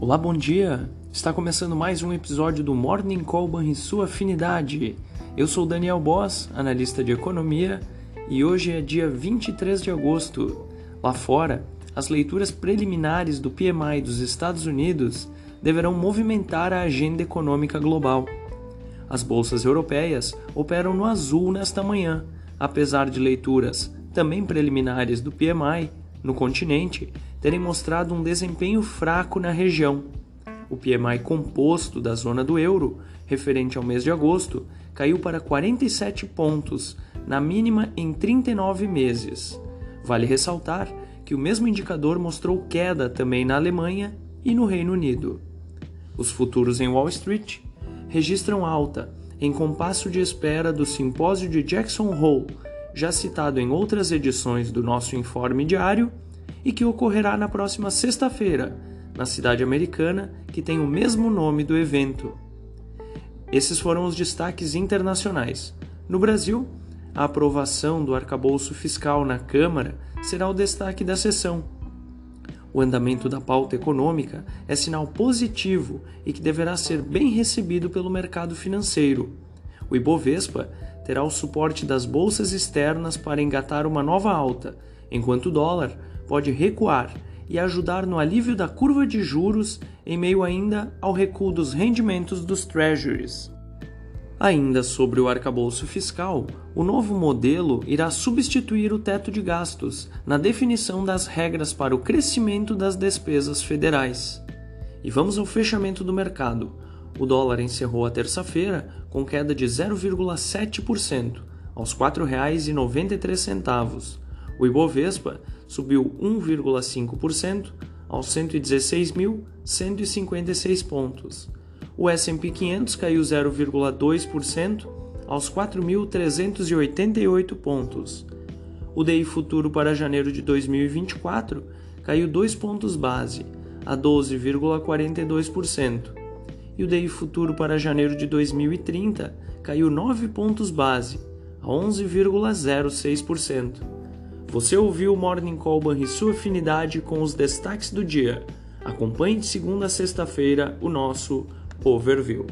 Olá, bom dia! Está começando mais um episódio do Morning e sua afinidade. Eu sou Daniel Boss, analista de economia, e hoje é dia 23 de agosto. Lá fora, as leituras preliminares do PMI dos Estados Unidos deverão movimentar a agenda econômica global. As bolsas europeias operam no azul nesta manhã, apesar de leituras também preliminares do PMI no continente terem mostrado um desempenho fraco na região. O PMI composto da zona do euro, referente ao mês de agosto, caiu para 47 pontos, na mínima em 39 meses. Vale ressaltar que o mesmo indicador mostrou queda também na Alemanha e no Reino Unido. Os futuros em Wall Street registram alta, em compasso de espera do simpósio de Jackson Hole, já citado em outras edições do nosso informe diário e que ocorrerá na próxima sexta-feira, na cidade americana que tem o mesmo nome do evento. Esses foram os destaques internacionais. No Brasil, a aprovação do arcabouço fiscal na Câmara será o destaque da sessão. O andamento da pauta econômica é sinal positivo e que deverá ser bem recebido pelo mercado financeiro. O Ibovespa terá o suporte das bolsas externas para engatar uma nova alta, enquanto o dólar pode recuar e ajudar no alívio da curva de juros em meio ainda ao recuo dos rendimentos dos treasuries. Ainda sobre o arcabouço fiscal, o novo modelo irá substituir o teto de gastos na definição das regras para o crescimento das despesas federais. E vamos ao fechamento do mercado. O dólar encerrou a terça-feira com queda de 0,7%, aos R$ 4,93. O Ibovespa subiu 1,5% aos 116.156 pontos. O S&P 500 caiu 0,2% aos 4.388 pontos. O DI futuro para janeiro de 2024 caiu 2 pontos base, a 12,42%. E o DI futuro para janeiro de 2030 caiu 9 pontos base, a 11,06%. Você ouviu o Morning Call e sua afinidade com os destaques do dia. Acompanhe de segunda a sexta-feira o nosso overview.